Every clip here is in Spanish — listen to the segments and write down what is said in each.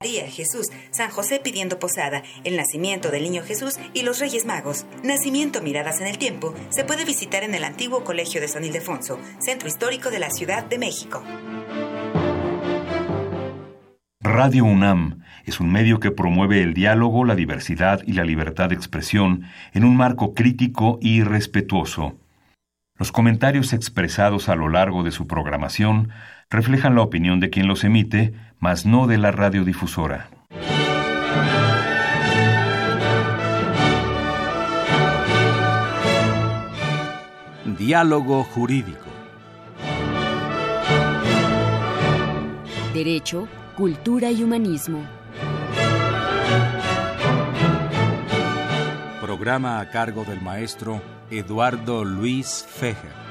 María, Jesús, San José pidiendo posada, el nacimiento del niño Jesús y los Reyes Magos. Nacimiento Miradas en el Tiempo se puede visitar en el antiguo Colegio de San Ildefonso, centro histórico de la Ciudad de México. Radio UNAM es un medio que promueve el diálogo, la diversidad y la libertad de expresión en un marco crítico y respetuoso. Los comentarios expresados a lo largo de su programación reflejan la opinión de quien los emite, mas no de la radiodifusora. Diálogo Jurídico. Derecho, Cultura y Humanismo. Programa a cargo del maestro Eduardo Luis Fejer.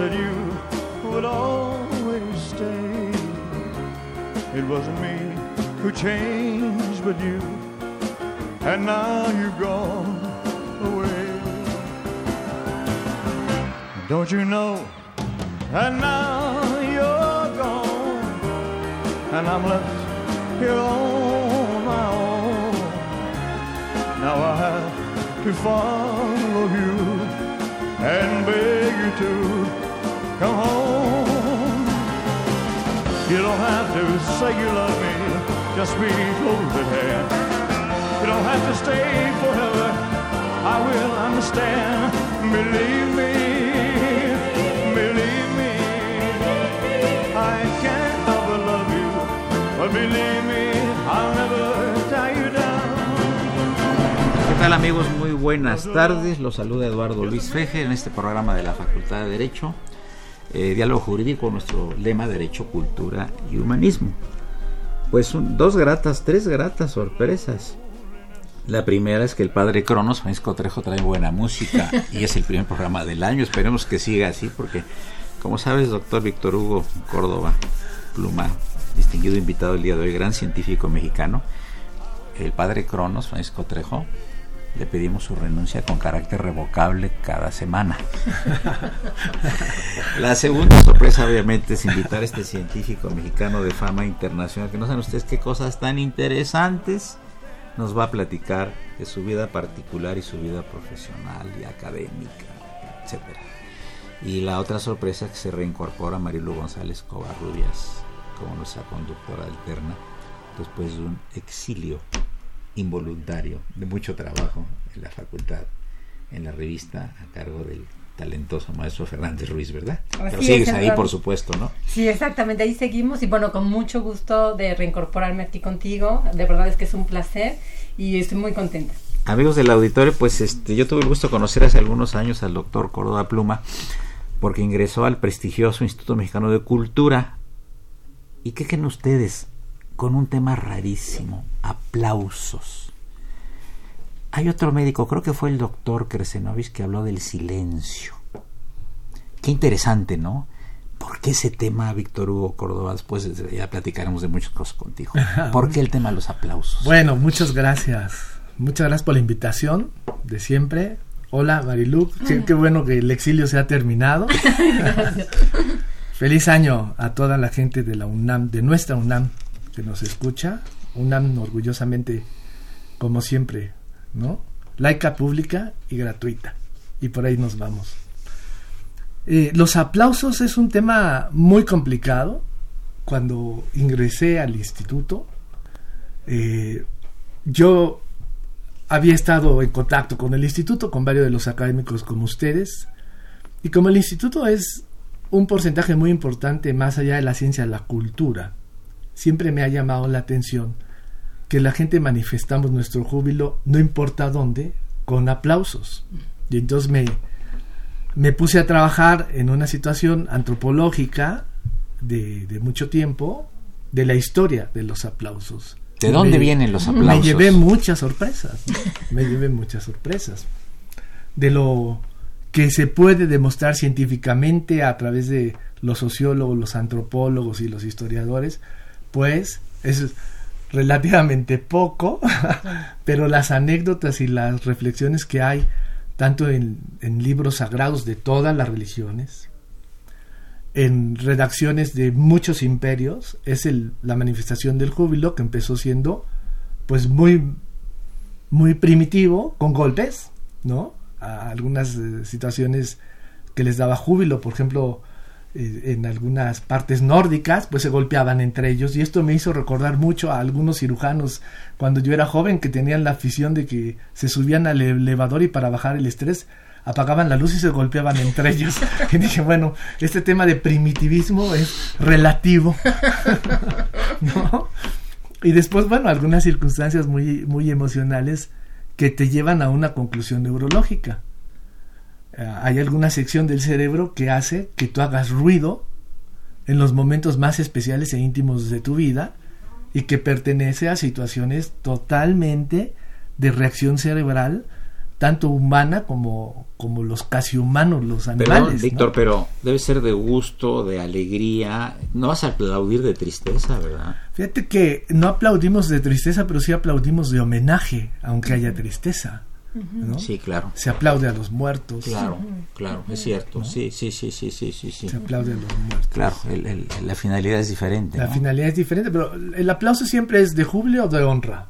Said you would always stay. It wasn't me who changed, but you, and now you've gone away. Don't you know? And now you're gone, and I'm left here on my own. Now I have to follow you and beg you to come home. You don't have to say you love me, just be close at. You don't have to stay forever, I will understand. Believe me, believe me, I can't but love you, but believe me, I'll never tie you down. ¿Qué tal amigos? Muy buenas tardes. Los saluda Eduardo Luis Feje en este programa de la Facultad de Derecho. Eh, diálogo jurídico, nuestro lema Derecho, Cultura y Humanismo. Pues dos gratas, tres gratas sorpresas. La primera es que el padre Cronos, Francisco Trejo, trae buena música y es el primer programa del año. Esperemos que siga así porque, como sabes, doctor Víctor Hugo Córdoba Pluma, distinguido invitado el día de hoy, gran científico mexicano, el padre Cronos, Francisco Trejo, le pedimos su renuncia con carácter revocable cada semana. La segunda sorpresa obviamente es invitar a este científico mexicano de fama internacional, que no saben ustedes qué cosas tan interesantes nos va a platicar de su vida particular y su vida profesional y académica, etcétera. Y la otra sorpresa es que se reincorpora Marilu González Covarrubias como nuestra conductora alterna después de un exilio involuntario, de mucho trabajo en la facultad, en la revista, a cargo del talentoso maestro Fernández Ruiz, ¿verdad? Pero sigues ahí, por supuesto, ¿no? Sí, exactamente, ahí seguimos y bueno, con mucho gusto de reincorporarme aquí contigo, de verdad es que es un placer y estoy muy contenta. Amigos del auditorio, pues este, yo tuve el gusto de conocer hace algunos años al doctor Córdoba Pluma, porque ingresó al prestigioso Instituto Mexicano de Cultura. ¿Y qué creen ustedes? Con un tema rarísimo, aplausos. Hay otro médico, creo que fue el doctor Kresenovis, que habló del silencio. Qué interesante, ¿no? ¿Por qué ese tema, Víctor Hugo Córdoba? Después ya platicaremos de muchas cosas contigo. ¿Por qué el tema de los aplausos? Bueno, muchas gracias. Muchas gracias por la invitación de siempre. Hola, Marilu. Qué, qué bueno que el exilio se ha terminado. Feliz año a toda la gente de la UNAM, de nuestra UNAM que nos escucha, UNAM orgullosamente, como siempre, ¿no? Laica, pública y gratuita. Y por ahí nos vamos. Eh, los aplausos es un tema muy complicado. Cuando ingresé al instituto, eh, yo había estado en contacto con el instituto, con varios de los académicos como ustedes, y como el instituto es un porcentaje muy importante más allá de la ciencia, la cultura, siempre me ha llamado la atención que la gente manifestamos nuestro júbilo, no importa dónde, con aplausos. Y entonces me, me puse a trabajar en una situación antropológica de, de mucho tiempo de la historia de los aplausos. ¿De dónde vienen los aplausos? Me llevé muchas sorpresas, me llevé muchas sorpresas. De lo que se puede demostrar científicamente a través de los sociólogos, los antropólogos y los historiadores, pues es relativamente poco, pero las anécdotas y las reflexiones que hay, tanto en, libros sagrados de todas las religiones, en redacciones de muchos imperios, es el, la manifestación del júbilo que empezó siendo pues muy muy primitivo, con golpes, ¿no? A algunas eh, situaciones que les daba júbilo, por ejemplo, en algunas partes nórdicas, pues se golpeaban entre ellos y esto me hizo recordar mucho a algunos cirujanos cuando yo era joven que tenían la afición de que se subían al elevador y para bajar el estrés apagaban la luz y se golpeaban entre ellos. Y dije, bueno, este tema de primitivismo es relativo. ¿No? Y después, bueno, algunas circunstancias muy, muy emocionales que te llevan a una conclusión neurológica. Eh, hay alguna sección del cerebro que hace que tú hagas ruido en los momentos más especiales e íntimos de tu vida y que pertenece a situaciones totalmente de reacción cerebral tanto humana como, como los casi humanos, los animales. Perdón, Víctor, pero debe ser de gusto, de alegría. No vas a aplaudir de tristeza, ¿verdad? Fíjate que no aplaudimos de tristeza, pero sí aplaudimos de homenaje, aunque haya tristeza. ¿No? Sí, claro. Se aplaude a los muertos. Claro, claro, es cierto. Sí, sí, sí, sí, sí, sí, sí. Se aplaude a los muertos. Claro, el, el, la finalidad es diferente. La ¿no? finalidad es diferente, pero el aplauso siempre es de júbilo o de honra.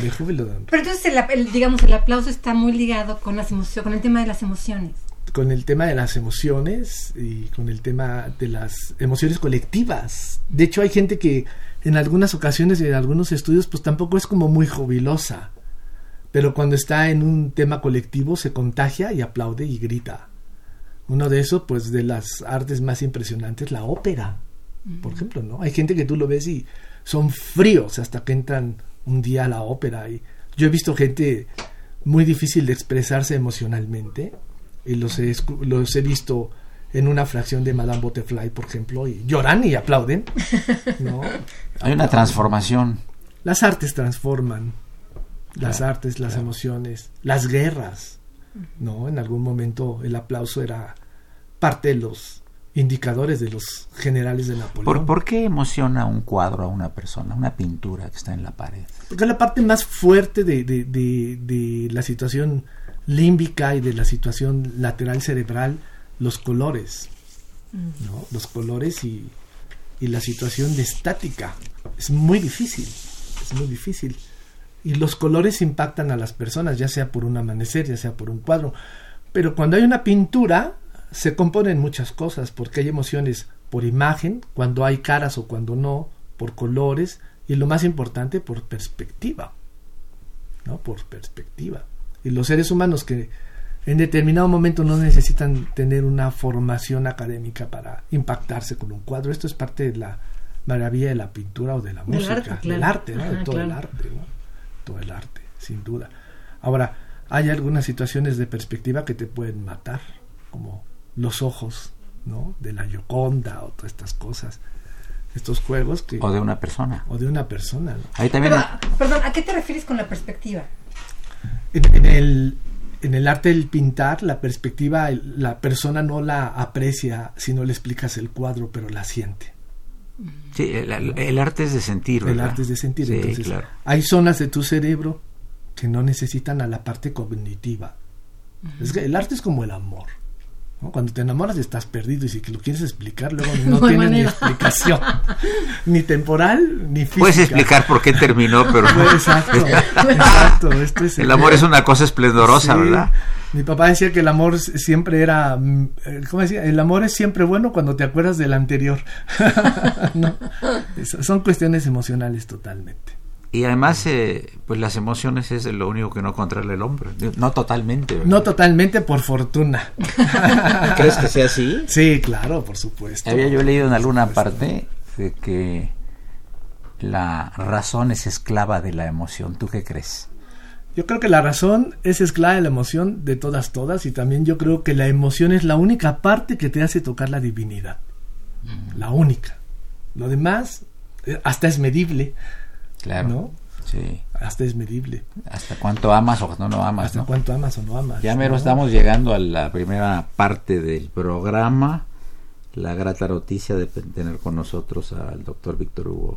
De júbilo de honra. Pero entonces, el, el- digamos, el aplauso está muy ligado con las emociones, con el tema de las emociones. Con el tema de las emociones y con el tema de las emociones colectivas. De hecho, hay gente que en algunas ocasiones y en algunos estudios, pues tampoco es como muy jubilosa. Pero cuando está en un tema colectivo se contagia y aplaude y grita. Uno de esos, pues de las artes más impresionantes, la ópera, por ejemplo, ¿no? Hay gente que tú lo ves y son fríos hasta que entran un día a la ópera. Y yo he visto gente muy difícil de expresarse emocionalmente y los he, los he visto en una fracción de Madame Butterfly, por ejemplo, y lloran y aplauden, ¿no? Hay una transformación. Las artes transforman, las Claro, artes, las claro. emociones, las guerras, ¿no? En algún momento el aplauso era parte de los indicadores de los generales de Napoleón. ¿Por, ¿Por qué emociona un cuadro a una persona, una pintura que está en la pared? Porque es la parte más fuerte de, de- de- de la situación límbica y de la situación lateral cerebral, los colores, ¿no? Los colores y, y la situación de estática. Es muy difícil, es muy difícil. Y los colores impactan a las personas, ya sea por un amanecer, ya sea por un cuadro. Pero cuando hay una pintura, se componen muchas cosas, porque hay emociones por imagen, cuando hay caras o cuando no, por colores, y lo más importante, por perspectiva. ¿No? Por perspectiva. Y los seres humanos que en determinado momento no necesitan tener una formación académica para impactarse con un cuadro. Esto es parte de la maravilla de la pintura o de la Del música, arte, claro. del arte, ¿no? de todo el arte, ¿no? Todo el arte, sin duda. Ahora, hay algunas situaciones de perspectiva que te pueden matar, como los ojos, ¿no? De la Yoconda o todas estas cosas, estos juegos que O de una persona. o de una persona. ¿no? Ahí también Pero, perdón, ¿a qué te refieres con la perspectiva? En, en el en el arte del pintar, la perspectiva, el- la persona no la aprecia si no le explicas el cuadro, pero la siente. Sí, el, el arte es de sentir, El ¿verdad? arte es de sentir. Sí, Entonces, claro. hay zonas de tu cerebro que no necesitan a la parte cognitiva. Es que el arte es como el amor. ¿no? Cuando te enamoras estás perdido y si lo quieres explicar, luego no, No tienes ni explicación. ni temporal, ni física. Puedes explicar por qué terminó, pero no. Exacto, exacto. Esto es El amor es una cosa esplendorosa, Sí. ¿verdad? Mi papá decía que el amor siempre era, eh, ¿cómo decía? El amor es siempre bueno cuando te acuerdas del anterior. Son cuestiones emocionales totalmente. Y además, eh, pues las emociones es lo único que no controla el hombre. No totalmente. ¿verdad? No totalmente por fortuna. ¿Crees que sea así? Sí, claro, por supuesto. Había yo leído en alguna parte de que la razón es esclava de la emoción. ¿Tú qué crees? Yo creo que la razón es esclava de la emoción de todas, todas, y también yo creo que la emoción es la única parte que te hace tocar la divinidad. La única. Lo demás, eh, hasta es medible, Claro. ¿no? Sí. Hasta es medible. Hasta cuánto amas o no amas, Hasta ¿no? cuánto amas o no amas. Ya mero ¿no? estamos llegando a la primera parte del programa. la grata noticia de tener con nosotros al doctor Víctor Hugo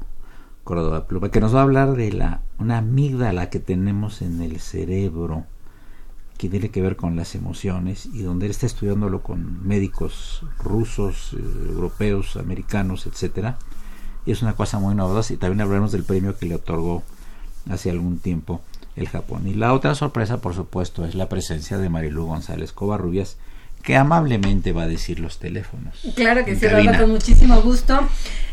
Que nos va a hablar de la una amígdala que tenemos en el cerebro que tiene que ver con las emociones y donde él está estudiándolo con médicos rusos, eh, europeos, americanos, etcétera. Y es una cosa muy novedosa y también hablaremos del premio que le otorgó hace algún tiempo el Japón. Y la otra sorpresa, por supuesto, es la presencia de Marilu González Covarrubias, que amablemente va a decir los teléfonos. Claro que sí, con muchísimo gusto.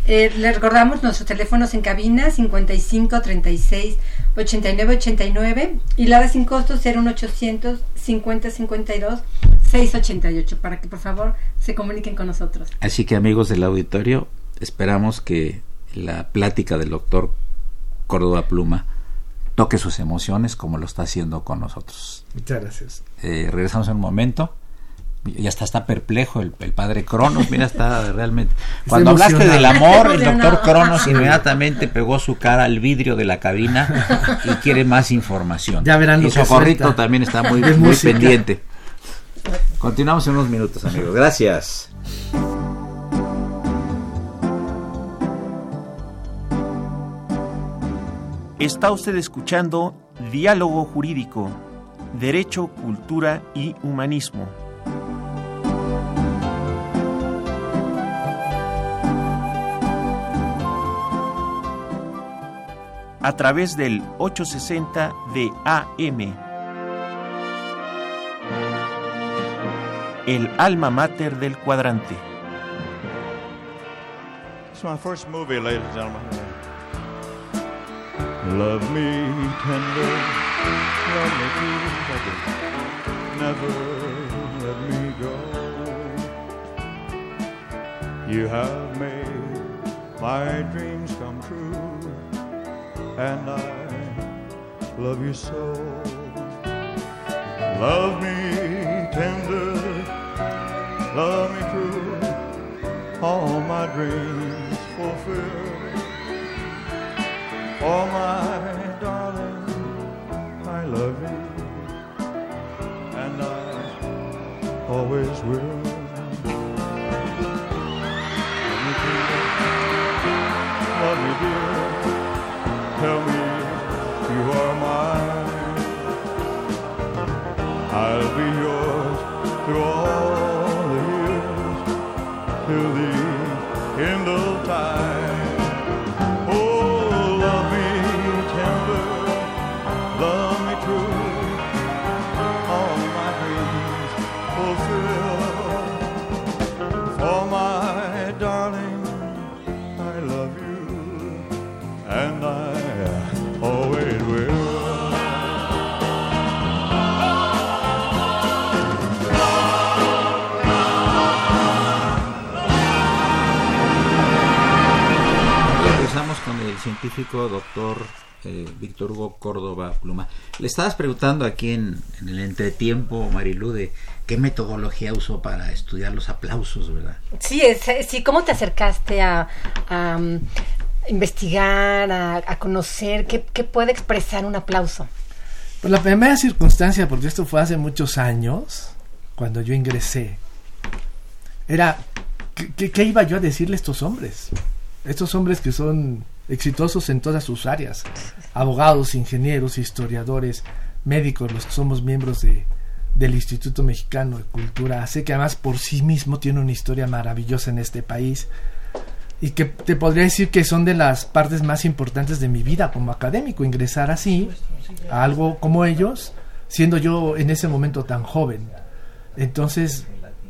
Eh, le recordamos nuestros teléfonos en cabina 55 36 89 89 y la de sin costo 01800 50 52 688 para que por favor se comuniquen con nosotros. Así que amigos del auditorio, esperamos que la plática del doctor Córdoba Pluma toque sus emociones como lo está haciendo con nosotros. Muchas gracias. Eh, regresamos en un momento ya está, está perplejo el, padre Cronos, mira, está realmente... Cuando hablaste del amor, el doctor Cronos inmediatamente pegó su cara al vidrio de la cabina y quiere más información. Ya verán y Socorrito también está muy, muy pendiente. Continuamos en unos minutos, amigos. Gracias. Está usted escuchando Diálogo Jurídico, Derecho, Cultura y Humanismo. A través del 860 de AM. El alma mater del cuadrante. It's my first movie, ladies and gentlemen. Love me tender, love me tender, never let me go. You have made my dreams come true. And I love you so. Love me tender, love me true, all my dreams fulfill. Oh, my darling, I love you, and I always will. Love me, dear tell me científico doctor eh, Víctor Hugo Córdoba Pluma. Le estabas preguntando aquí en, en el entretiempo, Marilu, de qué metodología usó para estudiar los aplausos, ¿verdad? Sí, es, sí ¿cómo te acercaste a, a um, investigar, a, a conocer qué, qué, puede expresar un aplauso? Pues la primera circunstancia, porque esto fue hace muchos años, cuando yo ingresé, era, ¿qué, qué iba yo a decirle a estos hombres? Estos hombres que son exitosos en todas sus áreas, abogados, ingenieros, historiadores, médicos, los que somos miembros de, del Instituto Mexicano de Cultura, sé que además por sí mismo tiene una historia maravillosa en este país y que te podría decir que son de las partes más importantes de mi vida como académico, ingresar así a algo como ellos, siendo yo en ese momento tan joven. Entonces,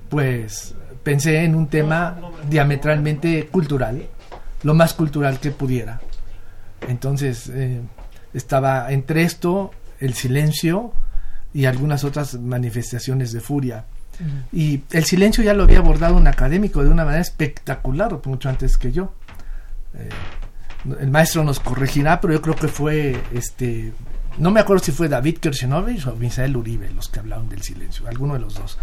pues pensé en un tema diametralmente cultural, lo más cultural que pudiera. Entonces, eh, estaba entre esto, el silencio y algunas otras manifestaciones de furia. Uh -huh. Y el silencio ya lo había abordado un académico de una manera espectacular, mucho antes que yo. Eh, el maestro nos corregirá, pero yo creo que fue este no me acuerdo si fue David Kershenovich o Misael Uribe los que hablaron del silencio, alguno de los dos.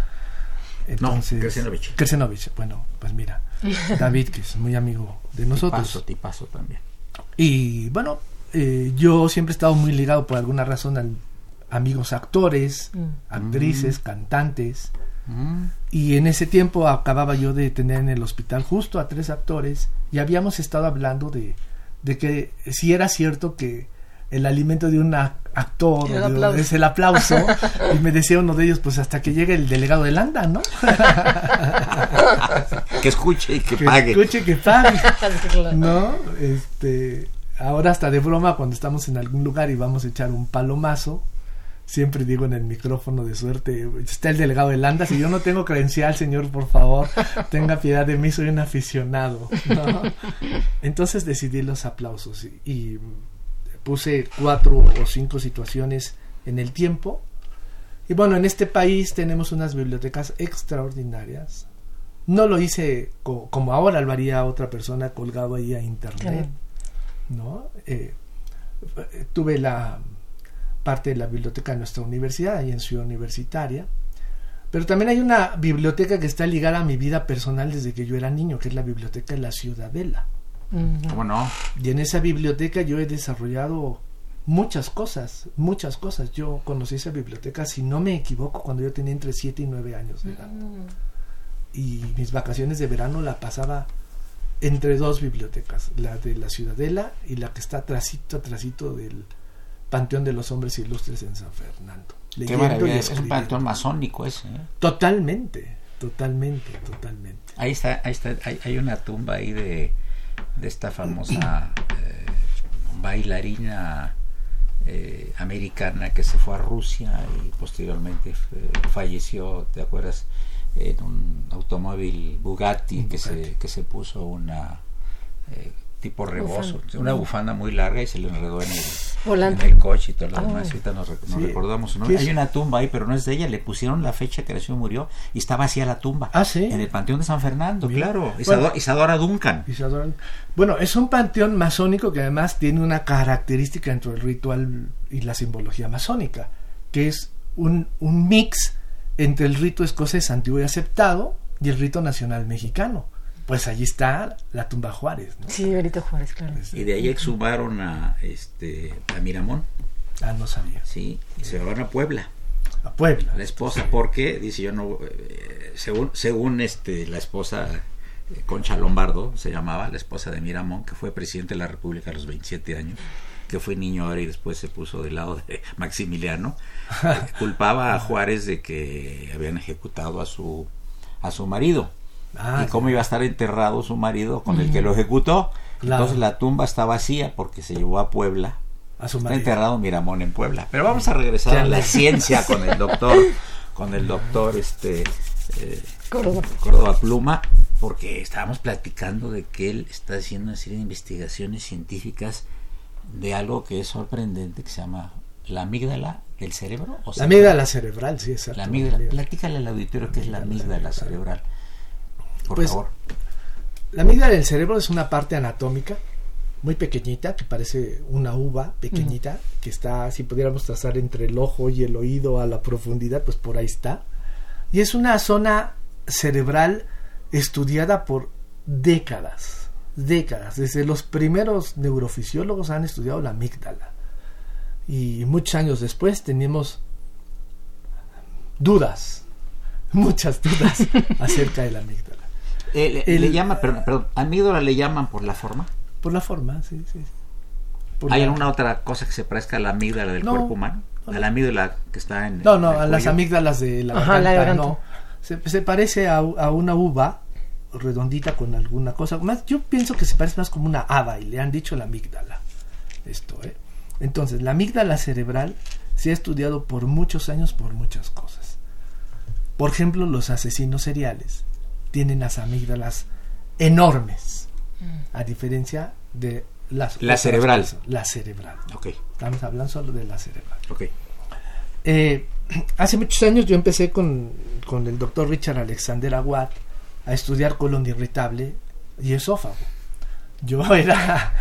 Entonces, no, Kersenovich. Kersenovich, bueno, pues mira, David, que es muy amigo de nosotros. Tipazo, tipazo también. Y bueno, eh, yo siempre he estado muy ligado por alguna razón a amigos actores, mm. actrices, mm. cantantes. Mm. Y en ese tiempo acababa yo de tener en el hospital justo a tres actores y habíamos estado hablando de, de que si era cierto que el alimento de un ac- actor El o de- aplauso. es el aplauso y me decía uno de ellos pues hasta que llegue el delegado de Landa, ¿no? Que escuche y que, que pague. escuche que pague. ¿No? Este, ahora hasta de broma cuando estamos en algún lugar y vamos a echar un palomazo, siempre digo en el micrófono de suerte, está el delegado de Landa, si yo no tengo credencial, señor, por favor, tenga piedad de mí, soy un aficionado. ¿no? Entonces decidí los aplausos y, y puse cuatro o cinco situaciones en el tiempo. Y bueno, en este país tenemos unas bibliotecas extraordinarias. No lo hice co- como ahora lo haría otra persona colgado ahí a internet. ¿no? Eh, tuve la parte de la biblioteca de nuestra universidad, ahí en Ciudad Universitaria. Pero también hay una biblioteca que está ligada a mi vida personal desde que yo era niño, que es la biblioteca de la Ciudadela. ¿Cómo no? Y en esa biblioteca yo he desarrollado muchas cosas, muchas cosas. Yo conocí esa biblioteca, si no me equivoco, cuando yo tenía entre 7 y 9 años de edad. Y mis vacaciones de verano la pasaba entre dos bibliotecas, la de la Ciudadela y la que está trasito, trasito del Panteón de los Hombres Ilustres en San Fernando. Qué maravilla. Es un panteón masónico ese. ¿eh? Totalmente, totalmente, totalmente. Ahí está, ahí está, hay, hay una tumba ahí de, de esta famosa eh, bailarina eh, americana que se fue a Rusia y posteriormente f- falleció, ¿te acuerdas? En un automóvil Bugatti, que. Se, que se puso una eh, tipo rebozo, Bufanda. una bufanda muy larga y se le enredó en el, Volante. en el coche y todo lo Ah. demás. Ahorita nos, rec- nos Sí. recordamos. Hay una tumba ahí, pero no es de ella. Le pusieron la fecha que nació y murió y está vacía la tumba. Ah, sí. En el Panteón de San Fernando, Mira. claro. Bueno. Isadora, Isadora Duncan. Isadora- Bueno, es un panteón masónico que además tiene una característica dentro del ritual y la simbología masónica, que es un, un mix entre el rito escocés antiguo y aceptado y el rito nacional mexicano. Pues allí está la tumba Juárez. ¿no? Sí, Benito Juárez, claro. Y de ahí exhumaron a, este, a Miramón, Ah, no sabía. sí, y se van a Puebla. A Puebla. La esposa, porque dice yo no, eh, según, según este, la esposa eh, Concha Lombardo se llamaba, la esposa de Miramón, que fue presidente de la República a los 27 años, que fue niño ahora y después se puso del lado de Maximiliano, eh, culpaba a Juárez de que habían ejecutado a su a su marido. Ah, y cómo iba a estar enterrado su marido con el que lo ejecutó. Claro. Entonces la tumba está vacía porque se llevó a Puebla. a su Está marido. enterrado Miramón en Puebla. Pero vamos a regresar a la ciencia con el doctor, con el doctor este eh, Córdoba. Córdoba Pluma, porque estábamos platicando de que él está haciendo una serie de investigaciones científicas de algo que es sorprendente que se llama la amígdala del cerebro. ¿o La amígdala cerebral, sí, exacto. La amígdala. Platícale al auditorio qué es la amígdala cerebral. Por Pues, favor. La amígdala del cerebro es una parte anatómica muy pequeñita, que parece una uva pequeñita, que está, si pudiéramos trazar entre el ojo y el oído a la profundidad, pues por ahí está. Y es una zona cerebral estudiada por décadas, décadas. Desde los primeros neurofisiólogos han estudiado la amígdala. Y muchos años después tenemos dudas, muchas dudas acerca de la amígdala. Eh, le, el- le llama, perdón, perdón, amígdala le llaman por la forma. Por la forma, sí, sí. Por ¿Hay la- alguna otra cosa que se parezca a la amígdala del No. cuerpo humano? A la amígdala que está en. No, no, en el a las amígdalas de la Ajá, la garganta, garganta. no. Se, se parece a, a una uva redondita con alguna cosa. Más, yo pienso que se parece más como una haba y le han dicho la amígdala. Esto, ¿eh? Entonces, la amígdala cerebral se ha estudiado por muchos años por muchas cosas. Por ejemplo, los asesinos seriales tienen las amígdalas enormes, a diferencia de las La cerebral. cosas. La cerebral. Ok, Estamos hablando solo de la cerebral. ok. Eh, hace muchos años yo empecé con, con el doctor Richard Alexander Aguad a estudiar colon irritable y esófago. Yo era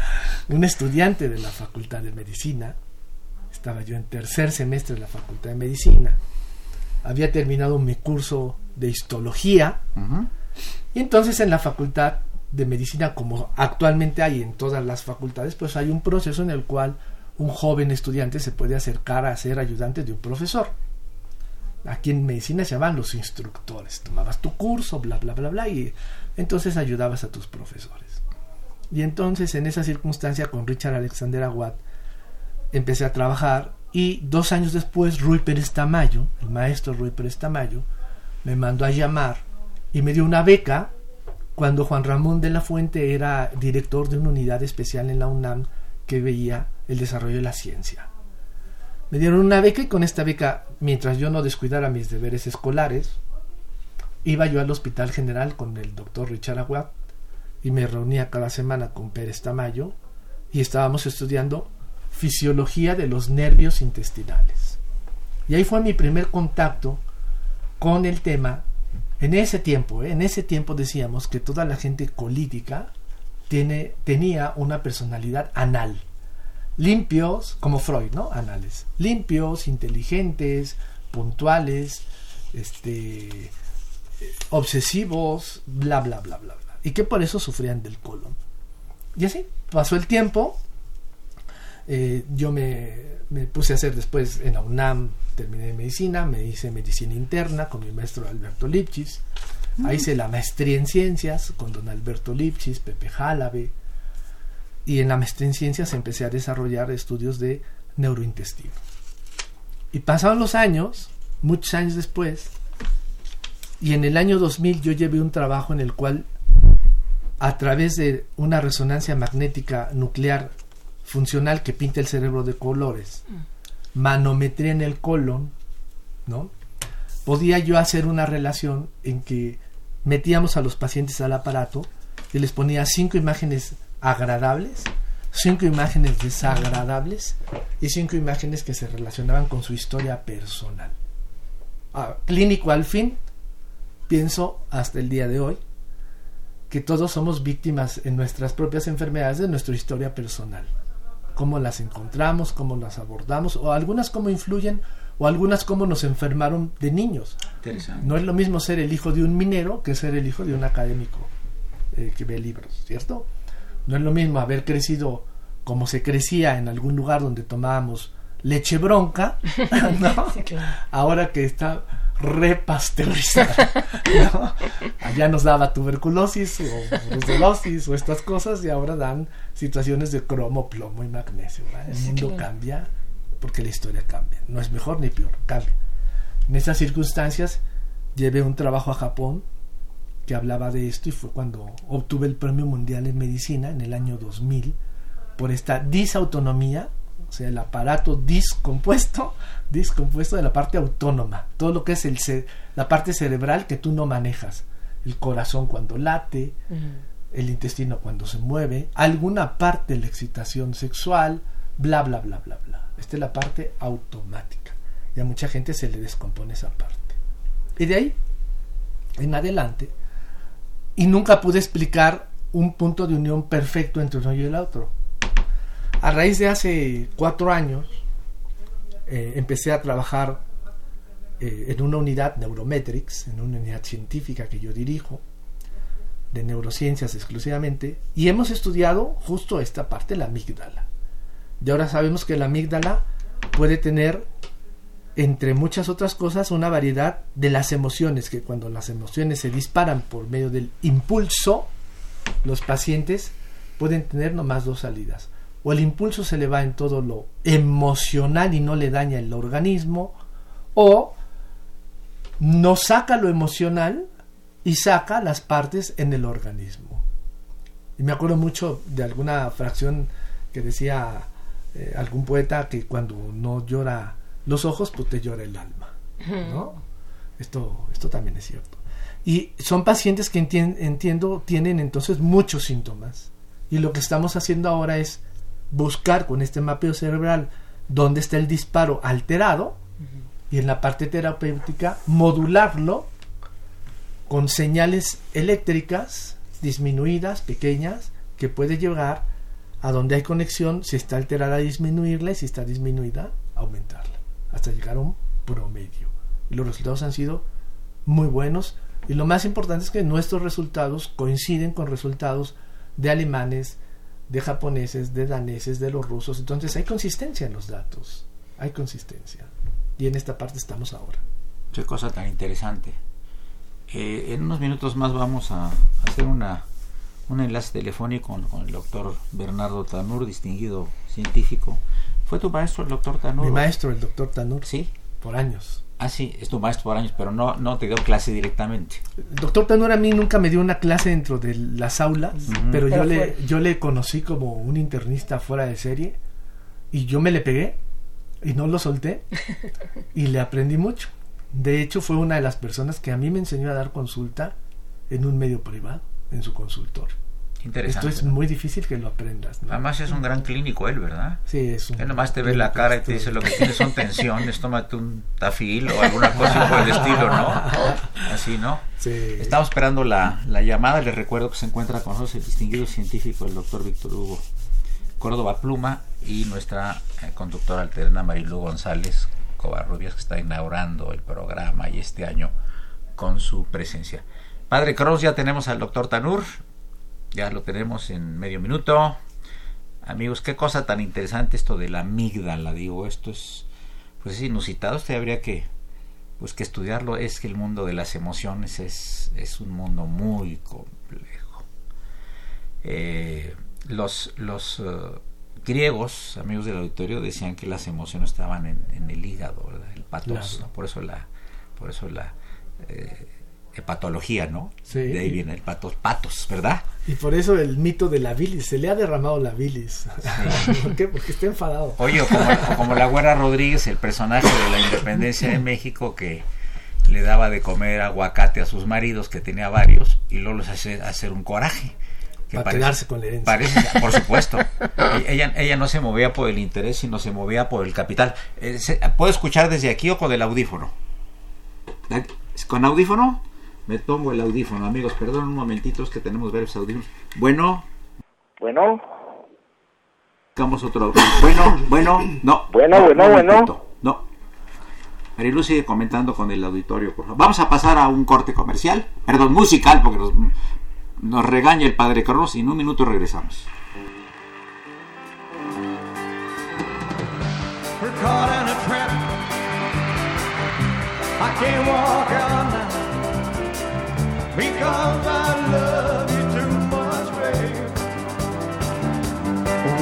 un estudiante de la Facultad de Medicina, estaba yo en tercer semestre de la Facultad de Medicina, había terminado mi curso de histología Ujú. Y entonces en la Facultad de Medicina, como actualmente hay en todas las facultades, pues hay un proceso en el cual un joven estudiante se puede acercar a ser ayudante de un profesor. Aquí en medicina se llamaban los instructores. Tomabas tu curso, bla, bla, bla, bla, y entonces ayudabas a tus profesores. Y entonces en esa circunstancia con Richard Alexander Aguad empecé a trabajar y dos años después Rui Pérez Tamayo, el maestro Rui Pérez Tamayo, me mandó a llamar y me dio una beca cuando Juan Ramón de la Fuente era director de una unidad especial en la UNAM que veía el desarrollo de la ciencia. Me dieron una beca y con esta beca, mientras yo no descuidara mis deberes escolares, iba yo al Hospital General con el doctor Richard Aguad y me reunía cada semana con Pérez Tamayo y estábamos estudiando fisiología de los nervios intestinales. Y ahí fue mi primer contacto con el tema. En ese tiempo, ¿eh? en ese tiempo decíamos que toda la gente colítica tiene, tenía una personalidad anal limpios, como Freud, ¿no? Anales. Limpios, inteligentes, puntuales, este, obsesivos, bla, bla, bla, bla, bla. Y que por eso sufrían del colon. Y así, pasó el tiempo. Eh, yo me, me, puse a hacer después en la UNAM, terminé medicina, me hice medicina interna con mi maestro Alberto Lipchis. Ahí hice la maestría en ciencias con don Alberto Lipchis, Pepe Jálave, y en la maestría en ciencias empecé a desarrollar estudios de neurointestino. Y pasaron los años, muchos años después, y en el año 2000 yo llevé un trabajo en el cual, a través de una resonancia magnética nuclear funcional que pinta el cerebro de colores, manometría en el colon, ¿no? Podía yo hacer una relación en que metíamos a los pacientes al aparato y les ponía cinco imágenes agradables, cinco imágenes desagradables y cinco imágenes que se relacionaban con su historia personal. Ah, clínico al fin, pienso hasta el día de hoy que todos somos víctimas en nuestras propias enfermedades de nuestra historia personal. Cómo las encontramos, cómo las abordamos, o algunas cómo influyen, o algunas cómo nos enfermaron de niños. No es lo mismo ser el hijo de un minero que ser el hijo de un académico eh, que ve libros, ¿cierto? No es lo mismo haber crecido como se crecía en algún lugar donde tomábamos leche bronca, ¿no? Ahora que está repasteurizada. ¿no? Allá nos daba tuberculosis o brucelosis o estas cosas y ahora dan situaciones de cromo, plomo y magnesio. El mundo cambia porque la historia cambia. No es mejor ni peor, cambia. En esas circunstancias llevé un trabajo a Japón que hablaba de esto y fue cuando obtuve el Premio Mundial en Medicina en el año 2000 por esta disautonomía, o sea, el aparato discompuesto, discompuesto de la parte autónoma, todo lo que es el la parte cerebral que tú no manejas, el corazón cuando late, el intestino cuando se mueve, alguna parte de la excitación sexual, bla, bla, bla, bla, bla. Esta es la parte automática. Y a mucha gente se le descompone esa parte. Y de ahí en adelante, y nunca pude explicar un punto de unión perfecto entre uno y el otro. A raíz de hace cuatro años eh, empecé a trabajar eh, en una unidad Neurometrics, en una unidad científica que yo dirijo, de neurociencias exclusivamente, y hemos estudiado justo esta parte, la amígdala. Y ahora sabemos que la amígdala puede tener entre muchas otras cosas, una variedad de las emociones, que cuando las emociones se disparan por medio del impulso, los pacientes pueden tener nomás dos salidas. O el impulso se le va en todo lo emocional y no le daña el organismo, o no saca lo emocional y saca las partes en el organismo. Y me acuerdo mucho de alguna fracción que decía eh, algún poeta que cuando no llora los ojos, pues te llora el alma. ¿no? Esto, esto también es cierto. Y son pacientes que entiendo tienen entonces muchos síntomas. Y lo que estamos haciendo ahora es buscar con este mapeo cerebral dónde está el disparo alterado y en la parte terapéutica modularlo con señales eléctricas disminuidas, pequeñas, que puede llegar a donde hay conexión, si está alterada disminuirla y si está disminuida aumentarla hasta llegar a un promedio. Y los resultados han sido muy buenos. Y lo más importante es que nuestros resultados coinciden con resultados de alemanes, de japoneses, de daneses, de los rusos. Entonces hay consistencia en los datos. Hay consistencia. Y en esta parte estamos ahora. Qué cosa tan interesante. Eh, en unos minutos más vamos a hacer una, un enlace telefónico con, con el doctor Bernardo Tanur, distinguido científico. ¿Fue tu maestro el doctor Tanur? Mi maestro, el doctor Tanur. Sí. Por años. Ah, sí, es tu maestro por años, pero no, no te dio clase directamente. El doctor Tanur a mí nunca me dio una clase dentro de las aulas, pero, yo, le, yo le conocí como un internista fuera de serie y yo me le pegué y no lo solté y le aprendí mucho. De hecho, fue una de las personas que a mí me enseñó a dar consulta en un medio privado, en su consultorio. Interesante. Esto es muy difícil que lo aprendas. ¿no? Además es un gran clínico él, ¿verdad? Sí, es un... Él nomás te ve la cara y te dice lo que tienes son tensiones, tómate un tafil o alguna cosa por el estilo, ¿no? Así, ¿no? Sí. Estamos esperando la, la llamada, les recuerdo que se encuentra con nosotros el distinguido científico, el doctor Víctor Hugo Córdoba Pluma y nuestra eh, conductora alterna Marilu González Covarrubias que está inaugurando el programa y este año con su presencia. Padre Cross, ya tenemos al doctor Tanur, ya lo tenemos en medio minuto. Amigos, qué cosa tan interesante esto de la amígdala, digo, esto es pues es inusitado, usted habría que pues que estudiarlo, es que el mundo de las emociones es, es un mundo muy complejo. Eh, los los eh, griegos, amigos del auditorio, decían que las emociones estaban en, en el hígado, ¿verdad? el patos, Claro. ¿no? por eso la por eso la eh, hepatología, ¿no? Sí. De ahí viene el patos, patos, ¿verdad? Y por eso el mito de la bilis, se le ha derramado la bilis. ¿Por qué? Porque está enfadado. Oye, o como, o como la güera Rodríguez, el personaje de la independencia de México que le daba de comer aguacate a sus maridos, que tenía varios, y luego les hace hacer un coraje. que Para parece- quedarse con la herencia. Parece, por supuesto. ella, ella no se movía por el interés, sino se movía por el capital. Eh, ¿Puedo escuchar desde aquí o con el audífono? ¿Con audífono? Me pongo el audífono, amigos. Perdón un momentito, es que tenemos varios audífonos. Bueno, Bueno, Buscamos otro. Bueno, bueno, no. Bueno, no, bueno, bueno. momentito, No. Marilu sigue comentando con el auditorio, por favor. Vamos a pasar a un corte comercial, perdón, musical, porque nos, nos regaña el padre Carlos y en un minuto regresamos. We're caught in a trap. I can't walk out now because I love you too much, babe.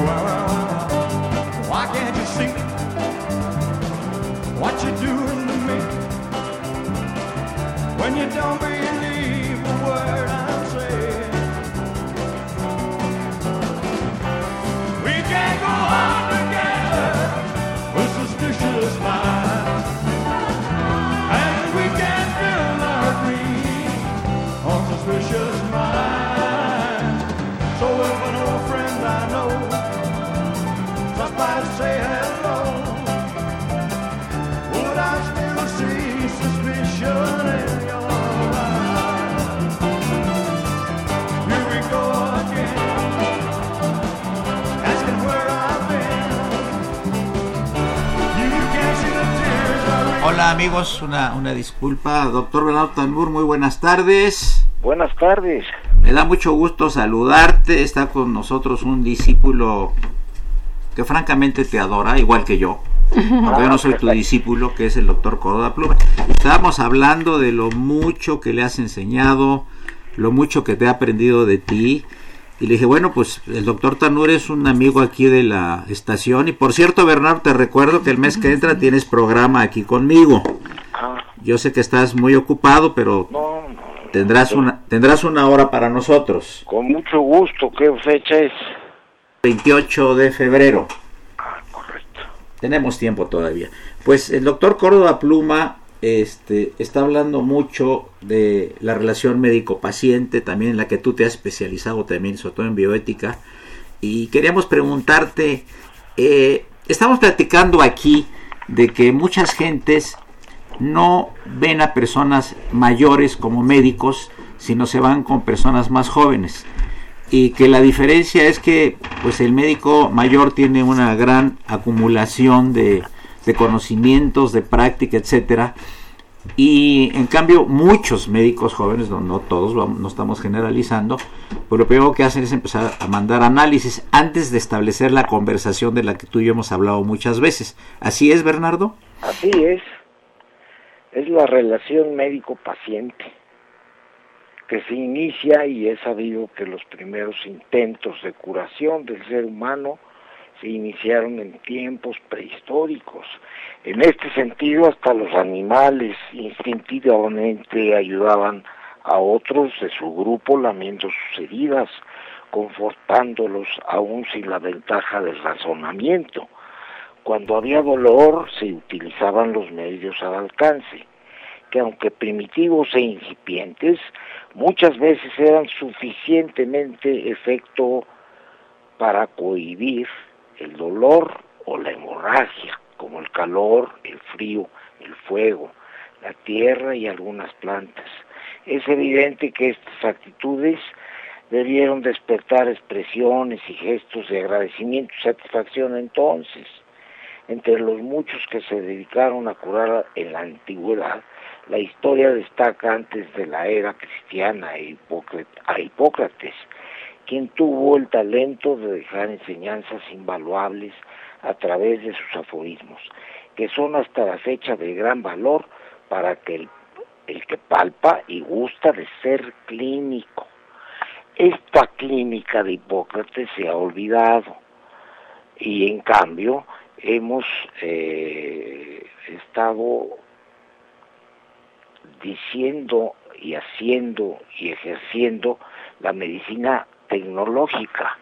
Why, why, can't you see what you're doing to me when you don't amigos, una, una disculpa. Doctor Bernardo Tanbur, muy buenas tardes. buenas tardes. Me da mucho gusto saludarte. Está con nosotros un discípulo que francamente te adora, igual que yo. Aunque yo no soy tu discípulo, que es el doctor Córdoba Pluma. Estábamos hablando de lo mucho que le has enseñado, lo mucho que te ha aprendido de ti. Y le dije, bueno, pues el doctor Tanur es un amigo aquí de la estación. Y por cierto, Bernardo, te recuerdo que el mes que entra tienes programa aquí conmigo. Ah, Yo sé que estás muy ocupado, pero no, tendrás una, tendrás una hora para nosotros. con mucho gusto. ¿Qué fecha es? 28 de febrero. Ah, correcto. Tenemos tiempo todavía. Pues el doctor Córdoba Pluma este, está hablando mucho de la relación médico-paciente, también en la que tú te has especializado también, sobre todo en bioética. Y queríamos preguntarte, eh, estamos platicando aquí de que muchas gentes no ven a personas mayores como médicos, sino se van con personas más jóvenes y que la diferencia es que pues el médico mayor tiene una gran acumulación de, de conocimientos, de práctica, etcétera, y en cambio muchos médicos jóvenes, no, no todos, no estamos generalizando, pues lo primero que hacen es empezar a mandar análisis antes de establecer la conversación de la que tú y yo hemos hablado muchas veces. ¿Así es, Bernardo? Así es. es la relación médico-paciente, que se inicia y es sabido que los primeros intentos de curación del ser humano se iniciaron en tiempos prehistóricos. En este sentido, hasta los animales instintivamente ayudaban a otros de su grupo lamiendo sus heridas, confortándolos aún sin la ventaja del razonamiento. Cuando había dolor se utilizaban los medios al alcance, que aunque primitivos e incipientes, muchas veces eran suficientemente efecto para cohibir el dolor o la hemorragia, como el calor, el frío, el fuego, la tierra y algunas plantas. Es evidente que estas actitudes debieron despertar expresiones y gestos de agradecimiento y satisfacción entonces. Entre los muchos que se dedicaron a curar en la antigüedad, la historia destaca antes de la era cristiana a Hipócrates, quien tuvo el talento de dejar enseñanzas invaluables a través de sus aforismos, que son hasta la fecha de gran valor para que el, el que palpa y gusta de ser clínico. Esta clínica de Hipócrates se ha olvidado y en cambio hemos eh, estado diciendo y haciendo y ejerciendo la medicina tecnológica,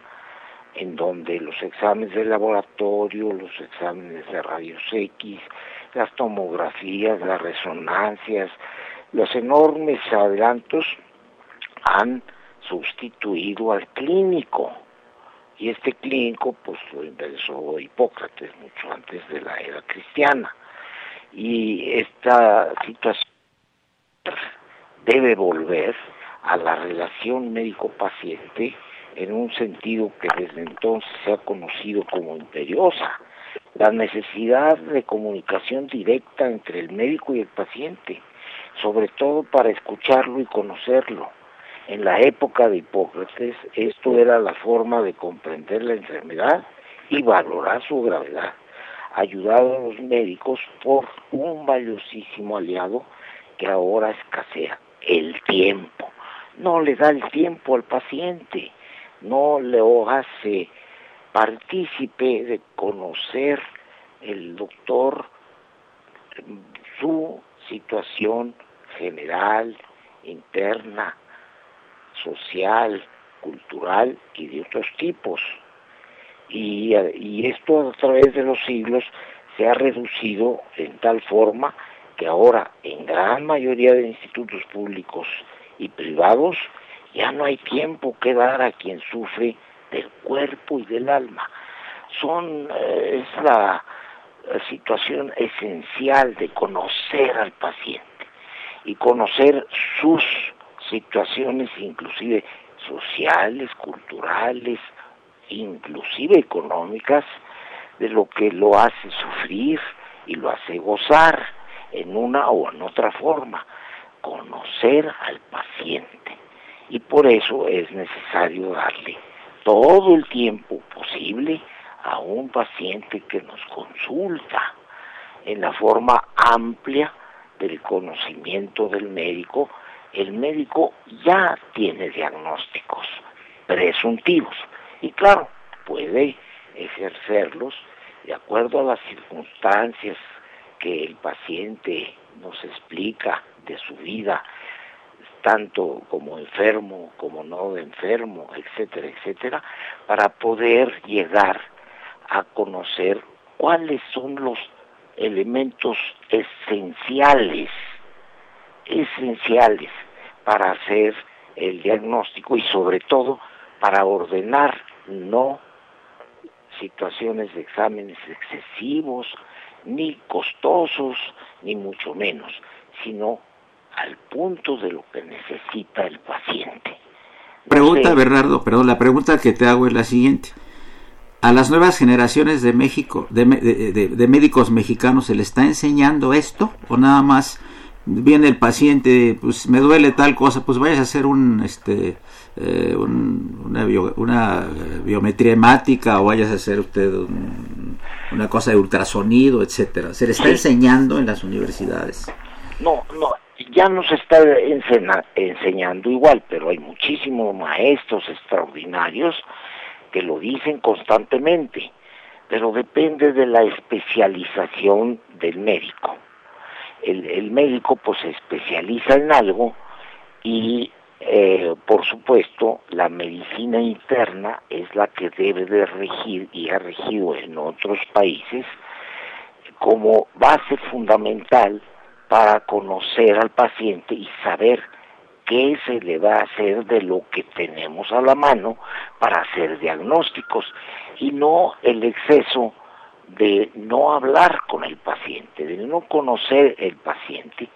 en donde los exámenes de laboratorio, los exámenes de rayos X, las tomografías, las resonancias, los enormes adelantos han sustituido al clínico. Y este clínico pues lo empezó Hipócrates mucho antes de la era cristiana. Y esta situación debe volver a la relación médico-paciente en un sentido que desde entonces se ha conocido como imperiosa, la necesidad de comunicación directa entre el médico y el paciente, sobre todo para escucharlo y conocerlo. En la época de Hipócrates esto era la forma de comprender la enfermedad y valorar su gravedad, ayudado a los médicos por un valiosísimo aliado que ahora escasea, el tiempo. No le da el tiempo al paciente, no le hace partícipe de conocer el doctor su situación general, interna, social, cultural y de otros tipos. Y, y, esto a través de los siglos se ha reducido en tal forma que ahora en gran mayoría de institutos públicos y privados ya no hay tiempo que dar a quien sufre del cuerpo y del alma. Son, eh, es la, situación esencial de conocer al paciente y conocer sus situaciones inclusive sociales, culturales, inclusive económicas, de lo que lo hace sufrir y lo hace gozar en una o en otra forma, conocer al paciente. Y por eso es necesario darle todo el tiempo posible a un paciente que nos consulta en la forma amplia del conocimiento del médico. El médico ya tiene diagnósticos presuntivos y claro, puede ejercerlos de acuerdo a las circunstancias que el paciente nos explica de su vida, tanto como enfermo como no enfermo, etcétera, etcétera, para poder llegar a conocer cuáles son los elementos esenciales, esenciales para hacer el diagnóstico y sobre todo para ordenar no situaciones de exámenes excesivos, ni costosos, ni mucho menos, sino al punto de lo que necesita el paciente. Pregunta, Bernardo, perdón, la pregunta que te hago es la siguiente. ¿A las nuevas generaciones de México, de, de, médicos mexicanos, se le está enseñando esto? ¿O nada más viene el paciente, pues me duele tal cosa, pues vayas a hacer un, este, eh, una, una, biometría hemática o vayas a hacer usted una cosa de ultrasonido, etcétera. Se le está enseñando en las universidades. No, no, ya nos está enseñando igual, pero hay muchísimos maestros extraordinarios que lo dicen constantemente, pero depende de la especialización del médico. El, el médico pues se especializa en algo y eh, por supuesto la medicina interna es la que debe de regir y ha regido en otros países como base fundamental para conocer al paciente y saber qué se le va a hacer de lo que tenemos a la mano para hacer diagnósticos y no el exceso de no hablar con el paciente, de no conocer el paciente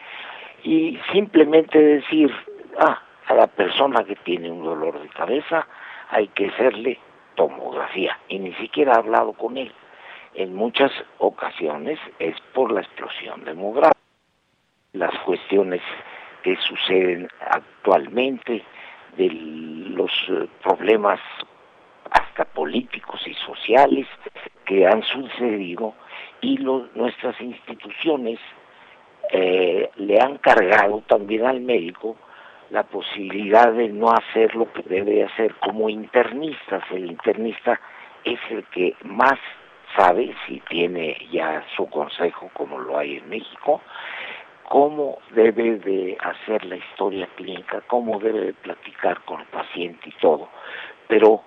y simplemente decir, ah, a la persona que tiene un dolor de cabeza hay que hacerle tomografía y ni siquiera ha hablado con él. En muchas ocasiones es por la explosión demográfica. Las cuestiones que suceden actualmente, de los eh, problemas hasta políticos y sociales que han sucedido y nuestras instituciones eh, le han cargado también al médico la posibilidad de no hacer lo que debe hacer como internistas. El internista es el que más sabe, si tiene ya su consejo como lo hay en México, cómo debe de hacer la historia clínica, cómo debe de platicar con el paciente y todo. Pero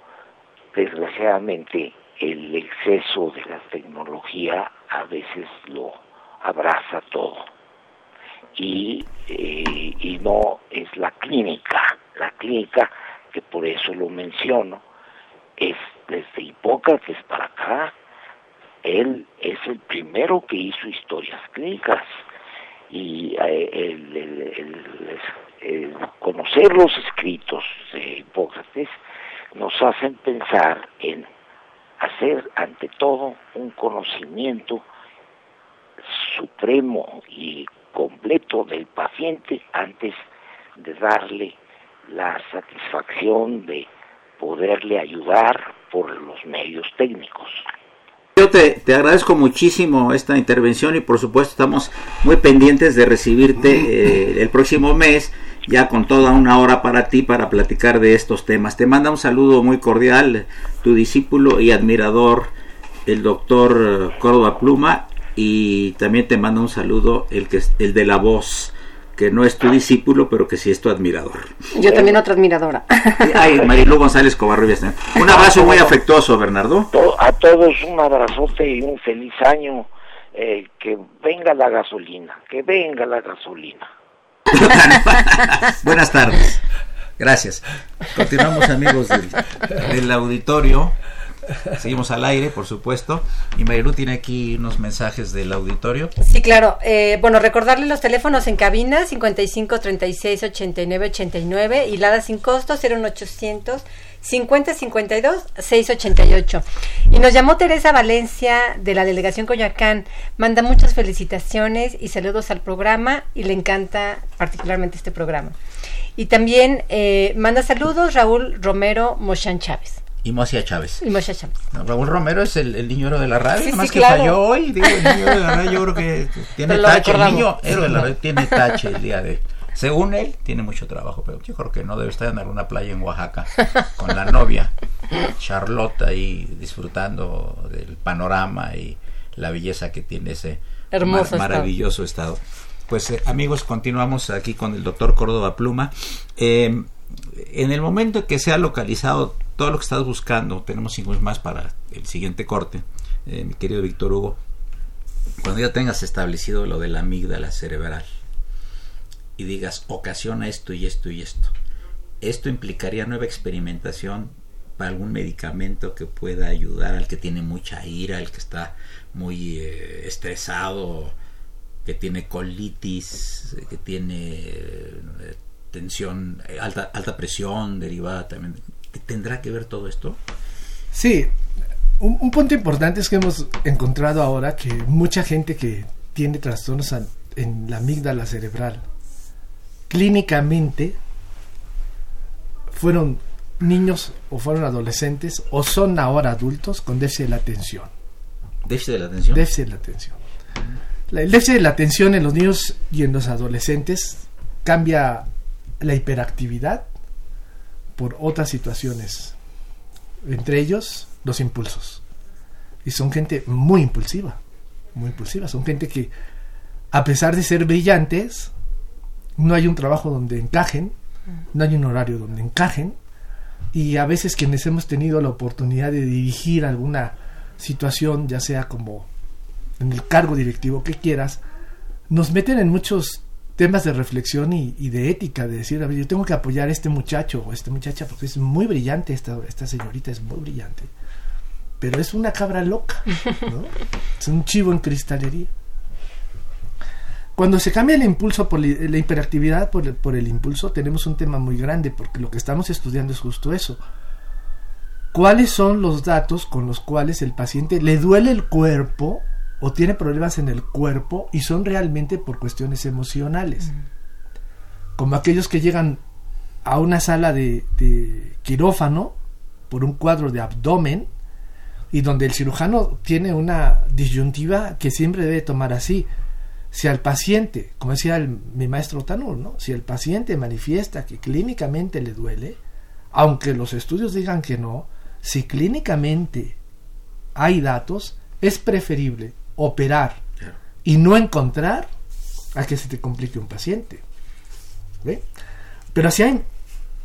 desgraciadamente el exceso de la tecnología a veces lo abraza todo. Y, eh, y no es la clínica, la clínica que por eso lo menciono, es desde Hipócrates para acá, él es el primero que hizo historias clínicas y eh, el, el- conocer los escritos de Hipócrates nos hacen pensar en hacer ante todo un conocimiento supremo y completo del paciente antes de darle la satisfacción de poderle ayudar por los medios técnicos. Yo te, te agradezco muchísimo esta intervención y por supuesto estamos muy pendientes de recibirte eh, el próximo mes ya con toda una hora para ti para platicar de estos temas. Te manda un saludo muy cordial tu discípulo y admirador el doctor eh, Córdoba Pluma y también te manda un saludo el que es el de la voz que no es tu discípulo pero que sí es tu admirador. Yo también otra admiradora. Ay, Marilu González Covarrubias. Un abrazo muy afectuoso, Bernardo. A todos un abrazote y un feliz año. eh, que venga la gasolina, que venga la gasolina. Buenas tardes. Gracias. Continuamos amigos del, del auditorio. Seguimos al aire, por supuesto. Y Marilu tiene aquí unos mensajes del auditorio. Sí, claro. Eh, bueno, recordarle los teléfonos en cabina 55 36 89 89 y Lada sin costo 01800 50 52 688. Y nos llamó Teresa Valencia de la delegación Coyoacán. Manda muchas felicitaciones y saludos al programa y le encanta particularmente este programa. Y también eh, manda saludos Raúl Romero Mochan Chávez. Y Mocia Chávez. Y Chávez. No, Raúl Romero es el, el niño héroe de la radio, Sí, más sí, que claro. falló hoy. Digo, el niño héroe de la radio, yo creo que tiene tache. El niño héroe de la radio tiene tache el día de. Según él, tiene mucho trabajo, pero yo creo que no debe estar en alguna playa en Oaxaca con la novia, Charlotte, ahí disfrutando del panorama y la belleza que tiene ese Hermoso maravilloso estado. Pues eh, amigos, continuamos aquí con el doctor Córdoba Pluma. Eh, en el momento que se ha localizado todo lo que estás buscando, tenemos cinco más para el siguiente corte, eh, mi querido Víctor Hugo, cuando ya tengas establecido lo de la amígdala cerebral y digas ocasiona esto y esto y esto, esto implicaría nueva experimentación para algún medicamento que pueda ayudar al que tiene mucha ira, al que está muy eh, estresado, que tiene colitis, eh, que tiene tensión, alta, alta presión derivada también. ¿Tendrá que ver todo esto? Sí, un, un punto importante es que hemos encontrado ahora que mucha gente que tiene trastornos en la amígdala cerebral, clínicamente fueron niños o fueron adolescentes o son ahora adultos con déficit de la atención. ¿Déficit de la atención? Déficit de la atención. el déficit de la atención en los niños y en los adolescentes cambia la hiperactividad por otras situaciones, entre ellos los impulsos. Y son gente muy impulsiva, muy impulsiva, son gente que a pesar de ser brillantes, no hay un trabajo donde encajen, no hay un horario donde encajen, y a veces quienes hemos tenido la oportunidad de dirigir alguna situación, ya sea como en el cargo directivo que quieras, nos meten en muchos temas de reflexión y, de ética, de decir, a ver, yo tengo que apoyar a este muchacho o a esta muchacha porque es muy brillante, esta, esta señorita es muy brillante, pero es una cabra loca, ¿no? es un chivo en cristalería. Cuando se cambia el impulso por la hiperactividad por el, por el impulso, tenemos un tema muy grande, porque lo que estamos estudiando es justo eso. ¿Cuáles son los datos con los cuales el paciente le duele el cuerpo o tiene problemas en el cuerpo y son realmente por cuestiones emocionales? Como aquellos que llegan a una sala de, de quirófano por un cuadro de abdomen y donde el cirujano tiene una disyuntiva que siempre debe tomar así si al paciente, como decía mi maestro Tanur, ¿no? si el paciente manifiesta que clínicamente le duele, aunque los estudios digan que no, si clínicamente hay datos, es preferible operar y no encontrar a que se te complique un paciente. Pero si hay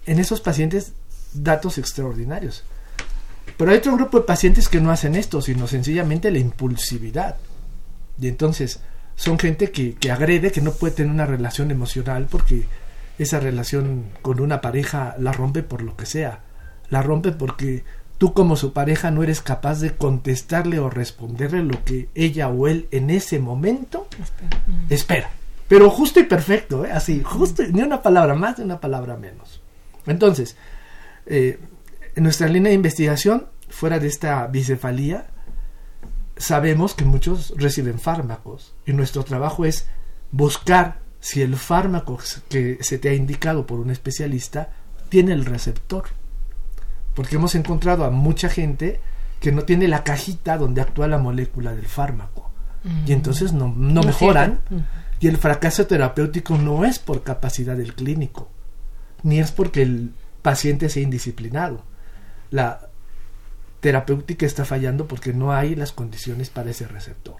en esos pacientes datos extraordinarios. Pero hay otro grupo de pacientes que no hacen esto, sino sencillamente la impulsividad. Y entonces, son gente que, que agrede, que no puede tener una relación emocional porque esa relación con una pareja la rompe por lo que sea. La rompe porque tú como su pareja no eres capaz de contestarle o responderle lo que ella o él en ese momento espera. Pero justo y perfecto, ¿eh? así, justo, ni una palabra más ni una palabra menos. Entonces, eh, en nuestra línea de investigación, fuera de esta bicefalía, sabemos que muchos reciben fármacos y nuestro trabajo es buscar si el fármaco que se te ha indicado por un especialista tiene el receptor. Porque hemos encontrado a mucha gente que no tiene la cajita donde actúa la molécula del fármaco. Y entonces no, mejoran. Y el fracaso terapéutico no es por capacidad del clínico, ni es porque el paciente sea indisciplinado. La, terapéutica está fallando porque no hay las condiciones para ese receptor.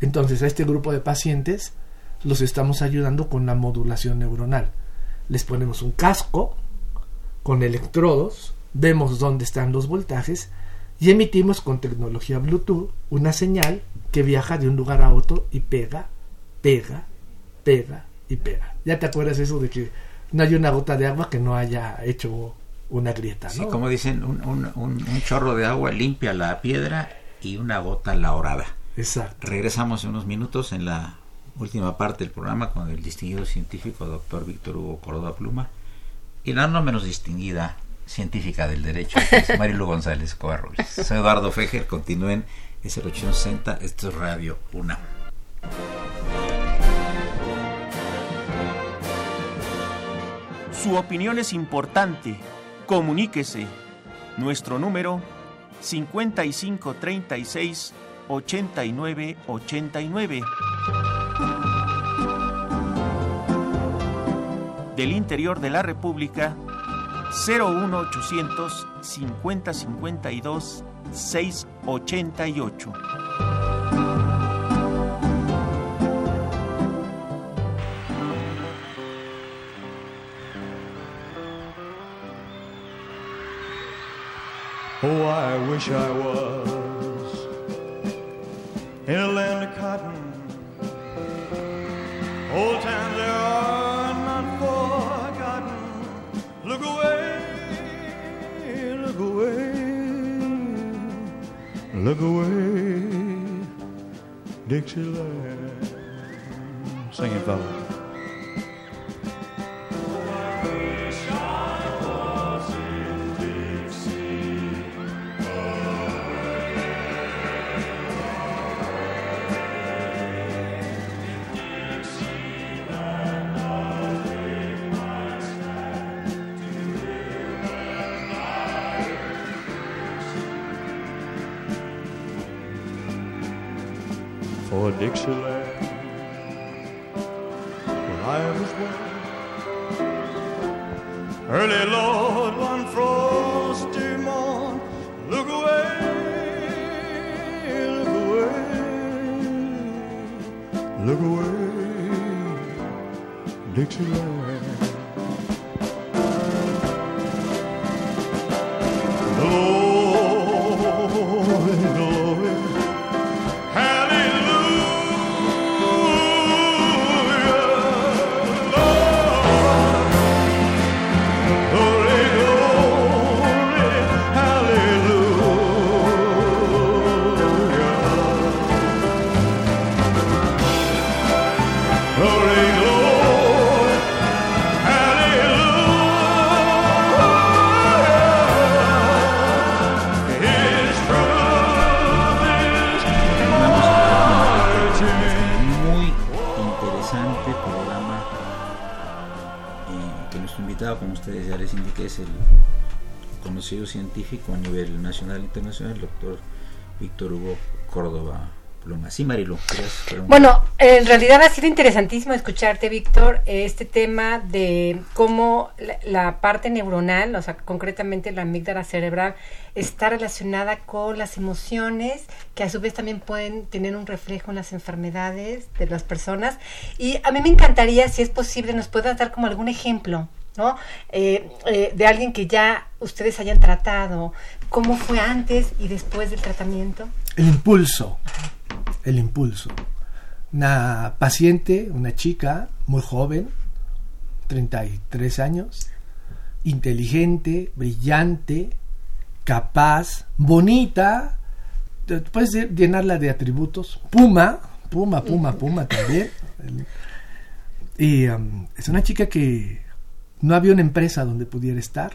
Entonces a este grupo de pacientes los estamos ayudando con la modulación neuronal. Les ponemos un casco con electrodos, vemos dónde están los voltajes y emitimos con tecnología Bluetooth una señal que viaja de un lugar a otro y pega, pega, pega y pega. ¿Ya te acuerdas eso de que no hay una gota de agua que no haya hecho una grieta, ¿no? Sí, como dicen, un, un, un, chorro de agua limpia la piedra y una gota la orada. Exacto. Regresamos en unos minutos en la última parte del programa con el distinguido científico doctor Víctor Hugo Córdoba Pluma y la no menos distinguida científica del derecho, Marilu González Covarrubias. Soy Eduardo Fejer, continúen, es el 860, esto es Radio UNAM. Su opinión es importante Comuníquese. Nuestro número 5536 8989. Del interior de la República 01800 5052 688. Oh, I wish I was in a land of cotton. Look away, Dixieland. Sing it, Dixie científico a nivel nacional e internacional, el doctor Víctor Hugo Córdoba Pluma. Sí, Marilu? Bueno, en realidad ha sido interesantísimo escucharte, Víctor, este tema de cómo la, la parte neuronal, o sea, concretamente la amígdala cerebral, está relacionada con las emociones, que a su vez también pueden tener un reflejo en las enfermedades de las personas. Y a mí me encantaría, si es posible, nos puedas dar como algún ejemplo. ¿No? Eh, eh, de alguien que ya ustedes hayan tratado, cómo fue antes y después del tratamiento. El impulso, el impulso. Una paciente, una chica muy joven, 33 años, inteligente, brillante, capaz, bonita, puedes de- llenarla de atributos, puma, puma, puma, puma también. Y um, es una chica que no había una empresa donde pudiera estar,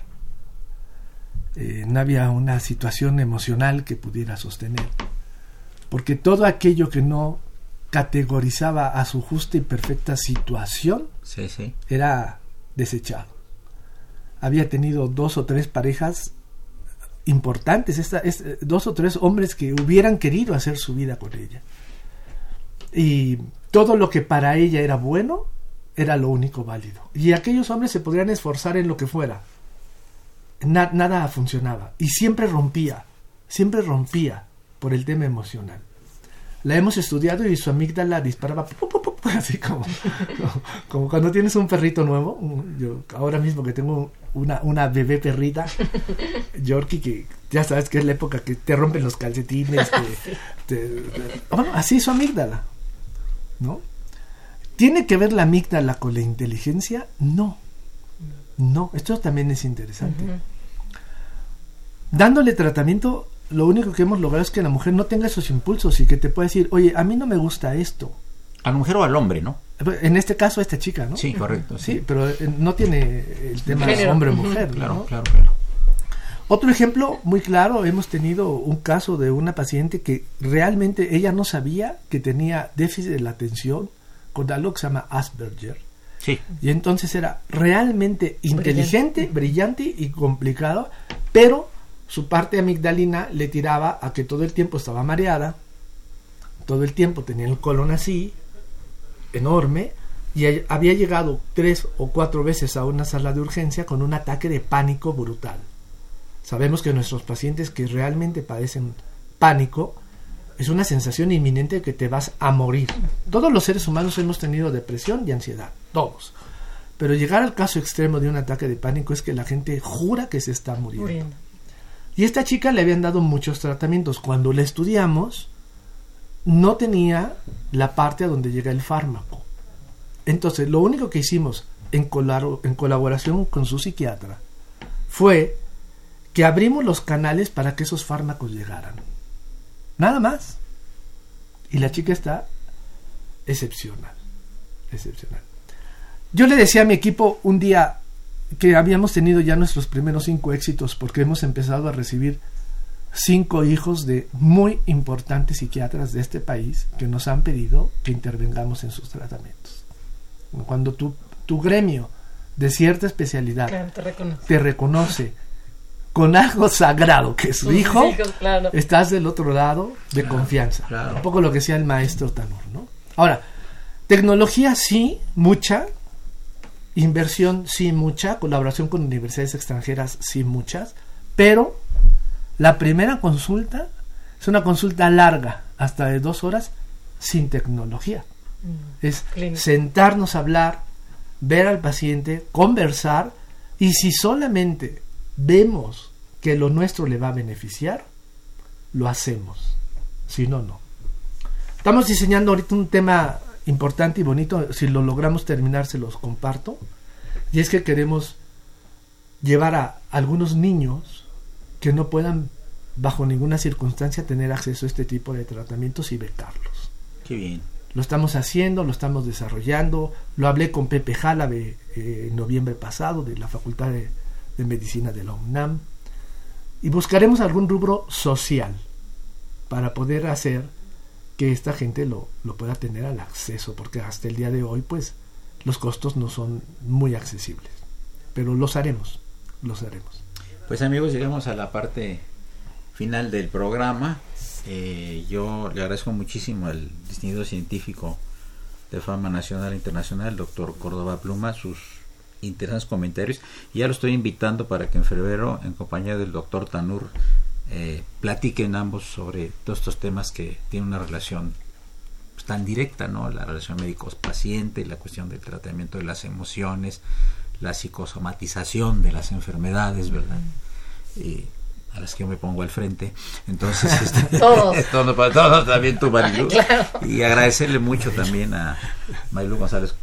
eh, no había una situación emocional que pudiera sostener, porque todo aquello que no categorizaba a su justa y perfecta situación Sí, sí. era desechado. Había tenido dos o tres parejas importantes, esta, es- dos o tres hombres que hubieran querido hacer su vida con ella. Y todo lo que para ella era bueno era lo único válido. Y aquellos hombres se podrían esforzar en lo que fuera. Na- nada funcionaba. Y siempre rompía, siempre rompía por el tema emocional. La hemos estudiado y su amígdala disparaba pu, pu, pu, así como, como, cuando tienes un perrito nuevo. Yo ahora mismo que tengo una, una bebé perrita, Yorkie, que ya sabes que es la época que te rompen los calcetines. te- bueno, así su amígdala. ¿No? ¿Tiene que ver la amígdala con la inteligencia? No. No, esto también es interesante. Dándole tratamiento, lo único que hemos logrado es que la mujer no tenga esos impulsos y que te pueda decir, oye, a mí no me gusta esto. A la mujer o al hombre, ¿no? En este caso, a esta chica, ¿no? Sí, correcto. Sí, pero eh, no tiene el tema Género. hombre o mujer. Claro, ¿no? claro, claro. Otro ejemplo muy claro, hemos tenido un caso de una paciente que realmente ella no sabía que tenía déficit de la atención con algo que se llama Asperger. Sí. Y entonces era realmente inteligente, brillante y complicado, pero su parte amigdalina le tiraba a que todo el tiempo estaba mareada, todo el tiempo tenía el colon así, enorme, y había llegado tres o cuatro veces a una sala de urgencia con un ataque de pánico brutal. Sabemos que nuestros pacientes que realmente padecen pánico es una sensación inminente de que te vas a morir. Todos los seres humanos hemos tenido depresión y ansiedad, todos. Pero llegar al caso extremo de un ataque de pánico es que la gente jura que se está muriendo. Muriendo. Y esta chica le habían dado muchos tratamientos. Cuando la estudiamos, no tenía la parte a donde llega el fármaco. Entonces, lo único que hicimos en colaboración con su psiquiatra fue que abrimos los canales para que esos fármacos llegaran. Nada más. Y la chica está excepcional. Excepcional. Yo le decía a mi equipo un día que habíamos tenido ya nuestros primeros cinco éxitos porque hemos empezado a recibir cinco hijos de muy importantes psiquiatras de este país que nos han pedido que intervengamos en sus tratamientos. Cuando tu, tu gremio de cierta especialidad Claro, te reconoce. te reconoce con algo sagrado que es su hijo, hijos, claro. estás del otro lado de Claro, confianza. claro. Un poco lo que decía el maestro Tanur, ¿no? Ahora, tecnología sí, mucha, inversión sí mucha, colaboración con universidades extranjeras sí muchas, pero la primera consulta es una consulta larga, hasta de dos horas, sin tecnología. Mm. Es sentarnos a hablar, ver al paciente, conversar, y si solamente vemos que lo nuestro le va a beneficiar, lo hacemos. Si no, no. Estamos diseñando ahorita un tema importante y bonito. Si lo logramos terminar, se los comparto. Y es que queremos llevar a algunos niños que no puedan, bajo ninguna circunstancia, tener acceso a este tipo de tratamientos y becarlos. Qué bien. Lo estamos haciendo, lo estamos desarrollando. Lo hablé con Pepe Jálave eh, en noviembre pasado de la Facultad de, de Medicina de la UNAM. Y buscaremos algún rubro social para poder hacer que esta gente lo, lo pueda tener al acceso, porque hasta el día de hoy, pues, los costos no son muy accesibles. Pero los haremos, los haremos. Pues amigos, llegamos a la parte final del programa. Eh, yo le agradezco muchísimo al distinguido científico de fama nacional e internacional, doctor Córdoba Pluma, sus interesantes comentarios. Y ya lo estoy invitando para que en febrero, en compañía del doctor Tanur, eh, platiquen ambos sobre todos estos temas que tienen una relación pues, tan directa, ¿no? La relación médicos-paciente, la cuestión del tratamiento de las emociones, la psicosomatización de las enfermedades, ¿verdad? Y a las que yo me pongo al frente. Entonces, este, Todos. todos, todos, también tú, Marilu. Claro. Y agradecerle mucho también a Marilu González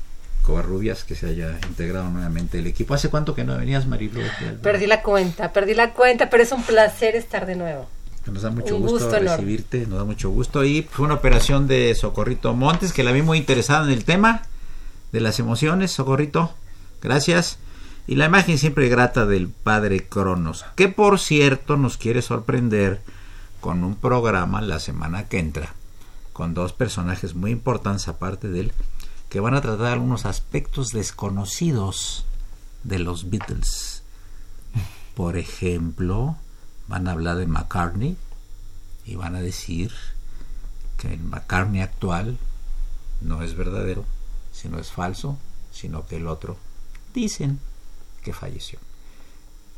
Covarrubias que se haya integrado nuevamente el equipo. ¿Hace cuánto que no venías, Marilu? Perdí la cuenta, perdí la cuenta, pero es un placer estar de nuevo. Nos da mucho gusto, enorme. recibirte, nos da mucho gusto. Y fue una operación de Socorrito Montes que la vi muy interesada en el tema de las emociones. Socorrito, gracias. Y la imagen siempre grata del padre Cronos, que por cierto nos quiere sorprender con un programa la semana que entra, con dos personajes muy importantes aparte de él, que van a tratar algunos aspectos desconocidos de los Beatles. Por ejemplo, van a hablar de McCartney y van a decir que el McCartney actual no es verdadero, sino es falso, sino que el otro dicen que falleció.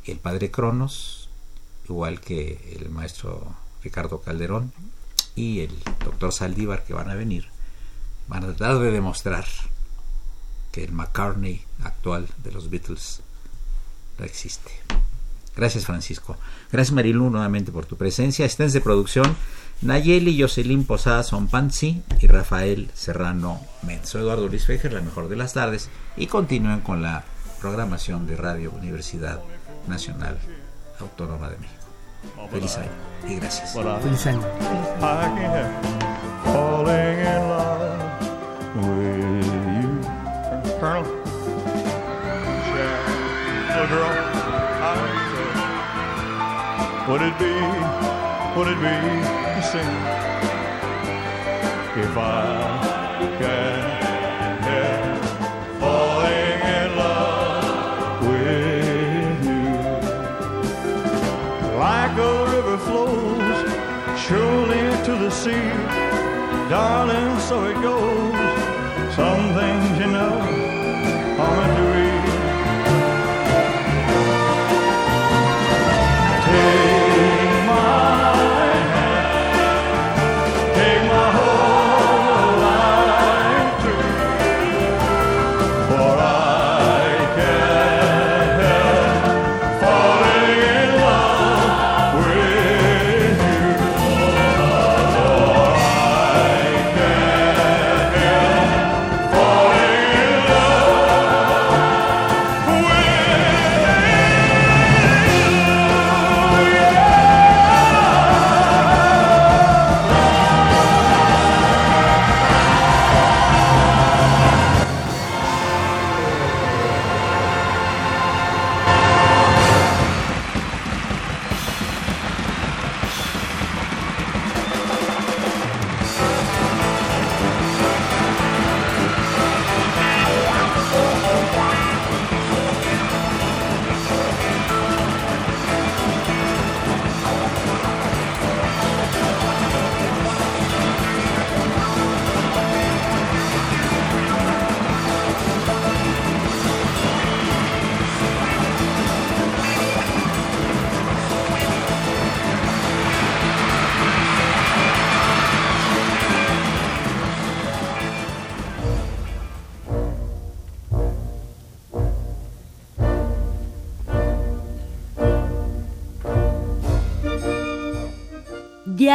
El padre Cronos, igual que el maestro Ricardo Calderón y el doctor Saldívar que van a venir, van a tratar de demostrar que el McCartney actual de los Beatles no existe. Gracias Francisco. Gracias Marilu nuevamente por tu presencia. Estén de producción Nayeli Jocelyn Posada Sonpanzi y Rafael Serrano Men. Soy Eduardo Luis Fejer, la mejor de las tardes, y continúen con la programación de Radio Universidad Nacional Autónoma de México. Feliz año y gracias. Feliz año. Colonel, little girl, would it be, would it be a sin if I can help falling in love with you? like a river flows surely to the sea. Darling, so it goes.